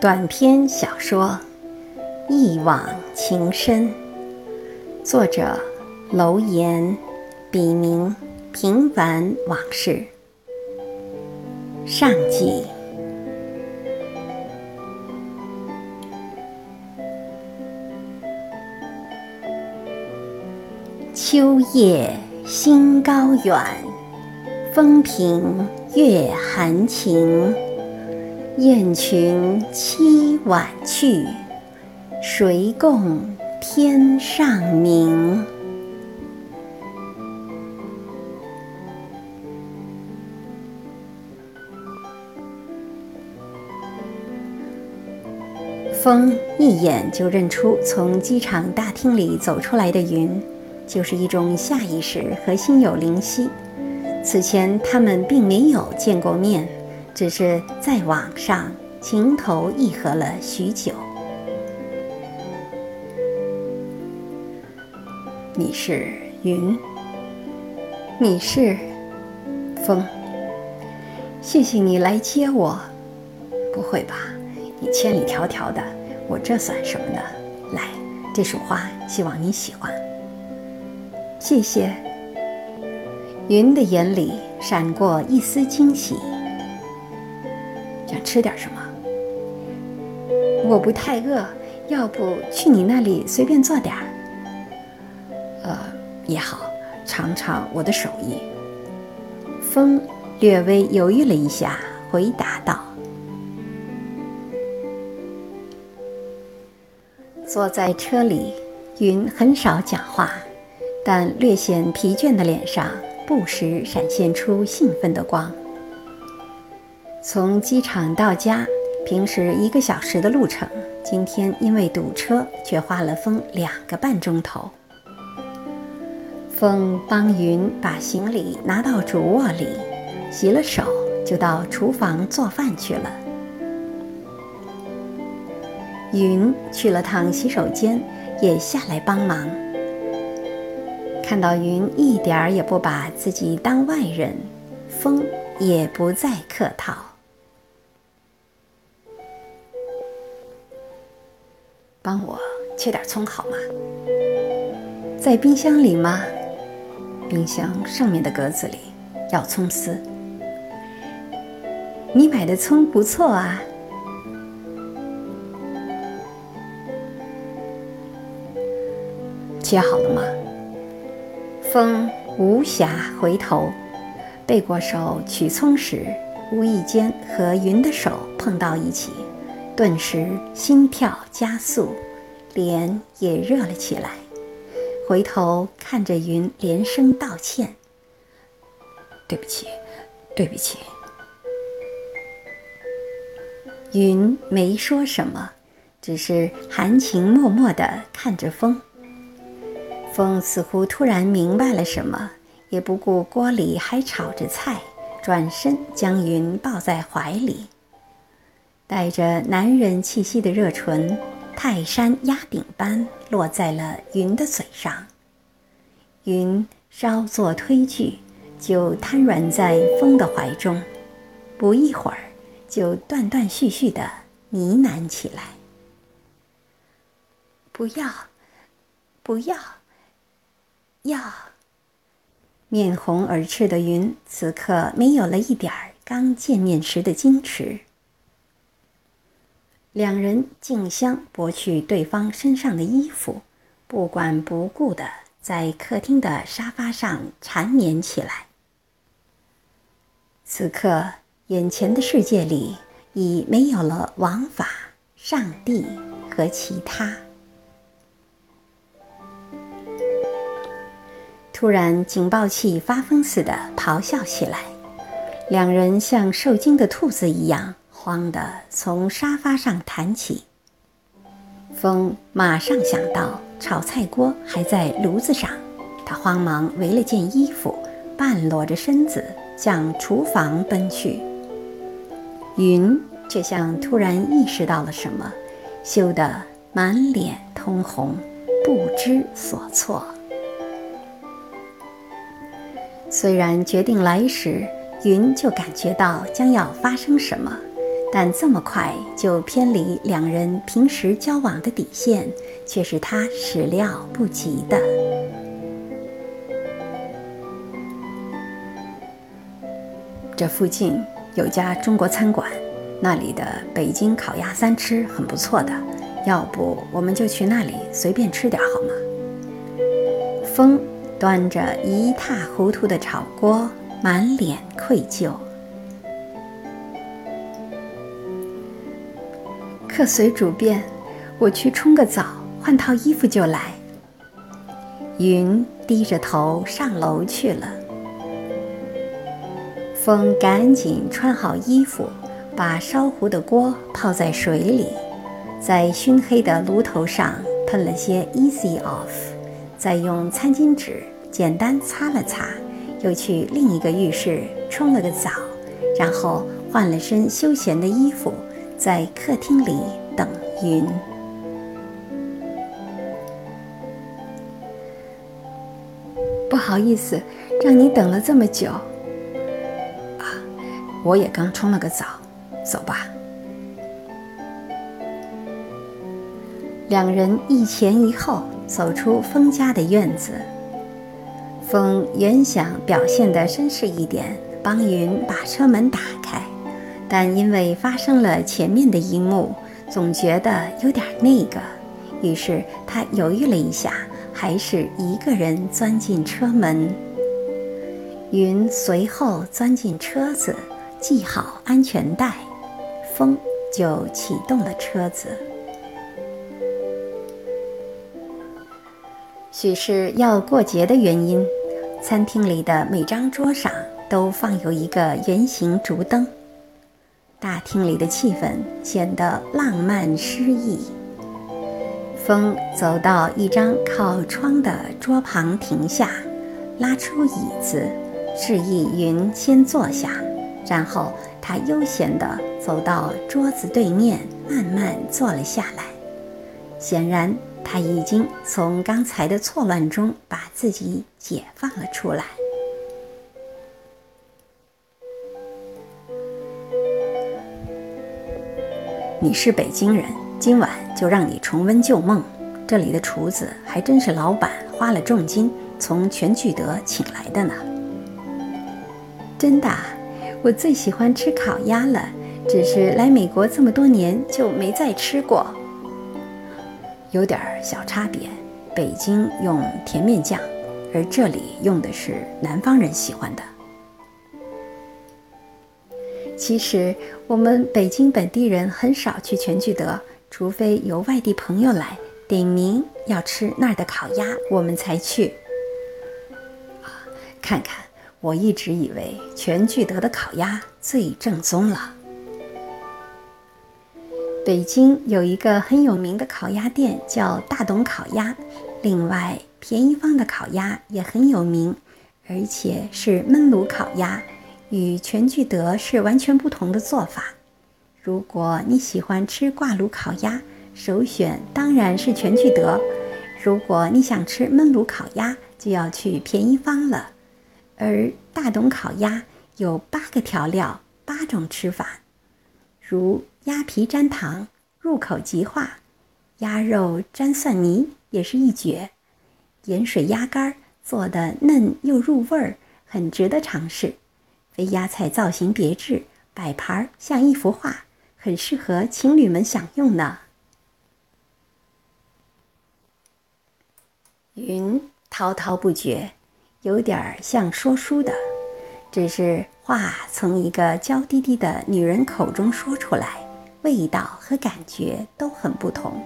短篇小说《一往情深》，作者楼岩，笔名平凡往事。上集。秋夜星高远，风平月含情。雁群凄晚去，谁共天上明？风一眼就认出从机场大厅里走出来的云，就是一种下意识和心有灵犀。此前他们并没有见过面。只是在网上情投意合了许久。你是云，你是风。谢谢你来接我。不会吧？你千里迢迢的，我这算什么呢？来，这束花，希望你喜欢。谢谢。云的眼里闪过一丝惊喜。吃点什么？我不太饿，要不去你那里随便做点儿。呃，也好，尝尝我的手艺。风略微犹豫了一下，回答道：“坐在车里，云很少讲话，但略显疲倦的脸上不时闪现出兴奋的光。”从机场到家，平时一个小时的路程，今天因为堵车，却花了风两个半钟头。风帮云把行李拿到主卧里，洗了手，就到厨房做饭去了。云去了趟洗手间，也下来帮忙。看到云一点儿也不把自己当外人，风也不再客套。帮我切点葱好吗？在冰箱里吗？冰箱上面的格子里，要葱丝。你买的葱不错啊。切好了吗？风无暇回头，背过手取葱时，无意间和云的手碰到一起。顿时心跳加速，脸也热了起来。回头看着云，连声道歉：“对不起，对不起。”云没说什么，只是含情脉脉地看着风。风似乎突然明白了什么，也不顾锅里还炒着菜，转身将云抱在怀里。带着男人气息的热唇，泰山压顶般落在了云的嘴上。云稍作推拒，就瘫软在风的怀中，不一会儿就断断续续的呢喃起来：“不要，不要，要。”面红耳赤的云，此刻没有了一点儿刚见面时的矜持。两人竞相剥去对方身上的衣服，不管不顾的在客厅的沙发上缠绵起来。此刻，眼前的世界里已没有了王法、上帝和其他。突然，警报器发疯似的咆哮起来，两人像受惊的兔子一样。慌的从沙发上弹起，风马上想到炒菜锅还在炉子上，他慌忙围了件衣服，半裸着身子向厨房奔去。云却像突然意识到了什么，羞得满脸通红，不知所措。虽然决定来时，云就感觉到将要发生什么。但这么快就偏离两人平时交往的底线，却是他始料不及的。这附近有家中国餐馆，那里的北京烤鸭三吃很不错的，要不我们就去那里随便吃点好吗？风端着一塌糊涂的炒锅，满脸愧疚。客随主便，我去冲个澡，换套衣服就来。云低着头上楼去了。风赶紧穿好衣服，把烧糊的锅泡在水里，在熏黑的炉头上喷了些 Easy Off，再用餐巾纸简单擦了擦，又去另一个浴室冲了个澡，然后换了身休闲的衣服，在客厅里等云。不好意思，让你等了这么久。啊我也刚冲了个澡，走吧。两人一前一后走出风家的院子。风原想表现得绅士一点，帮云把车门打开，但因为发生了前面的一幕，总觉得有点那个，于是他犹豫了一下，还是一个人钻进车门。云随后钻进车子。系好安全带，风就启动了车子。许是要过节的原因，餐厅里的每张桌上都放有一个圆形竹灯，大厅里的气氛显得浪漫诗意。风走到一张靠窗的桌旁停下，拉出椅子，示意云先坐下。然后他悠闲地走到桌子对面，慢慢坐了下来。显然，他已经从刚才的错乱中把自己解放了出来。你是北京人，今晚就让你重温旧梦。这里的厨子还真是老板花了重金从全聚德请来的呢。真的。我最喜欢吃烤鸭了，只是来美国这么多年就没再吃过。有点小差别，北京用甜面酱，而这里用的是南方人喜欢的。其实我们北京本地人很少去全聚德，除非有外地朋友来点名要吃那儿的烤鸭，我们才去。看看。我一直以为全聚德的烤鸭最正宗了。北京有一个很有名的烤鸭店，叫大董烤鸭。另外，便宜坊的烤鸭也很有名，而且是焖炉烤鸭，与全聚德是完全不同的做法。如果你喜欢吃挂炉烤鸭，首选当然是全聚德；如果你想吃焖炉烤鸭，就要去便宜坊了。而大董烤鸭有八个调料，八种吃法，如鸭皮沾糖，入口即化；鸭肉沾蒜泥也是一绝；盐水鸭肝做的嫩又入味儿，很值得尝试。飞鸭菜造型别致，摆盘像一幅画，很适合情侣们享用呢。云滔滔不绝。有点像说书的，只是话从一个娇滴滴的女人口中说出来，味道和感觉都很不同。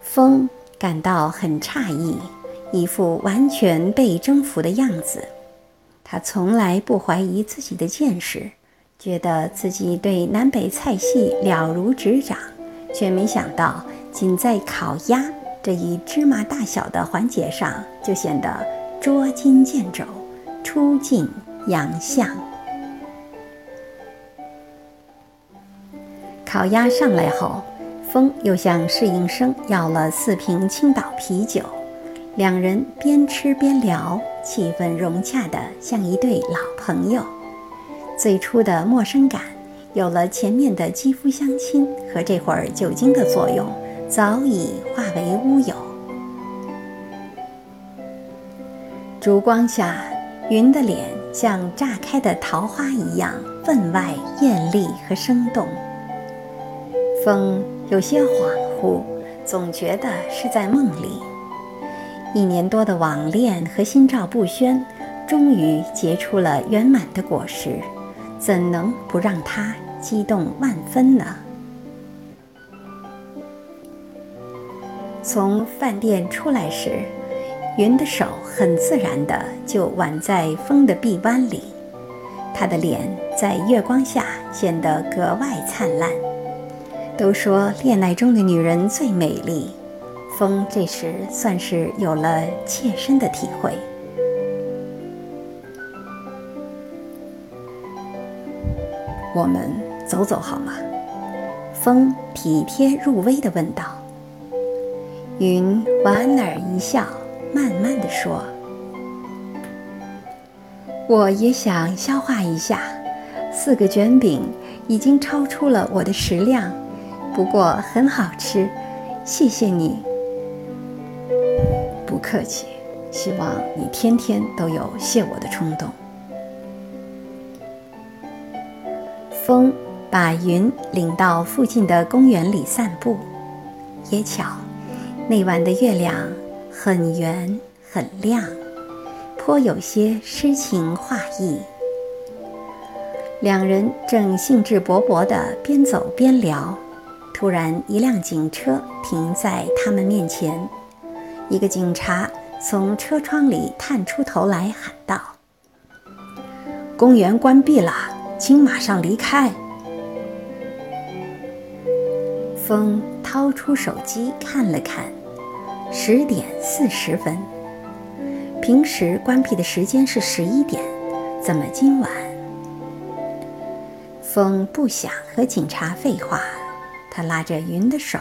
风感到很诧异，一副完全被征服的样子。他从来不怀疑自己的见识，觉得自己对南北菜系了如指掌，却没想到仅在烤鸭。这一芝麻大小的环节上，就显得捉襟见肘、出尽洋相。烤鸭上来后，风又向侍应生要了四瓶青岛啤酒，两人边吃边聊，气氛融洽的像一对老朋友。最初的陌生感有了前面的肌肤相亲和这会儿酒精的作用，早已化为乌有。烛光下，云的脸像炸开的桃花一样分外艳丽和生动。风有些恍惚，总觉得是在梦里。一年多的网恋和心照不宣，终于结出了圆满的果实。怎能不让他激动万分呢？从饭店出来时，云的手很自然的就挽在风的臂弯里，他的脸在月光下显得格外灿烂。都说恋爱中的女人最美丽，风这时算是有了切身的体会。我们走走好吗？风体贴入微的问道。云莞尔一笑，慢慢的说：“我也想消化一下，四个卷饼已经超出了我的食量，不过很好吃，谢谢你。”客气，希望你天天都有谢我的冲动。风把云领到附近的公园里散步，也巧，那晚的月亮很圆很亮，颇有些诗情画意。两人正兴致勃勃地边走边聊，突然一辆警车停在他们面前，一个警察从车窗里探出头来喊道：“公园关闭了。”请马上离开。风掏出手机看了看，十点四十分。平时关闭的时间是十一点，怎么今晚？风不想和警察废话，他拉着云的手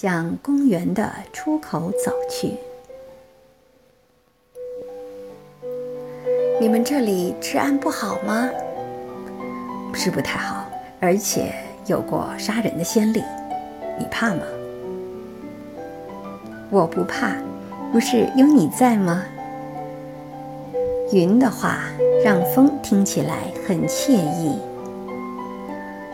向公园的出口走去。你们这里治安不好吗？是不太好，而且有过杀人的先例，你怕吗？我不怕，不是有你在吗？云的话让风听起来很惬意。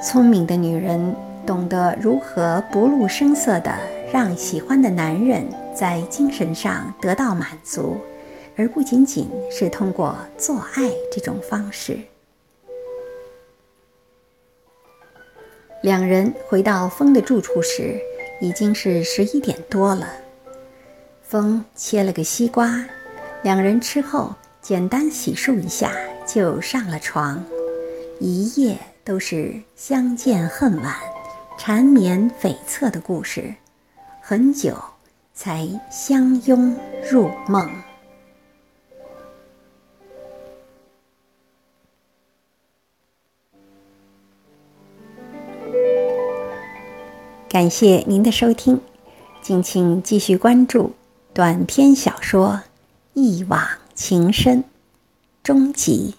聪明的女人懂得如何不露声色地让喜欢的男人在精神上得到满足，而不仅仅是通过做爱这种方式。两人回到风的住处时，已经是十一点多了。风切了个西瓜，两人吃后简单洗漱一下，就上了床。一夜都是相见恨晚、缠绵悱恻的故事，很久才相拥入梦。感谢您的收听，敬请继续关注短篇小说《一往情深》终极。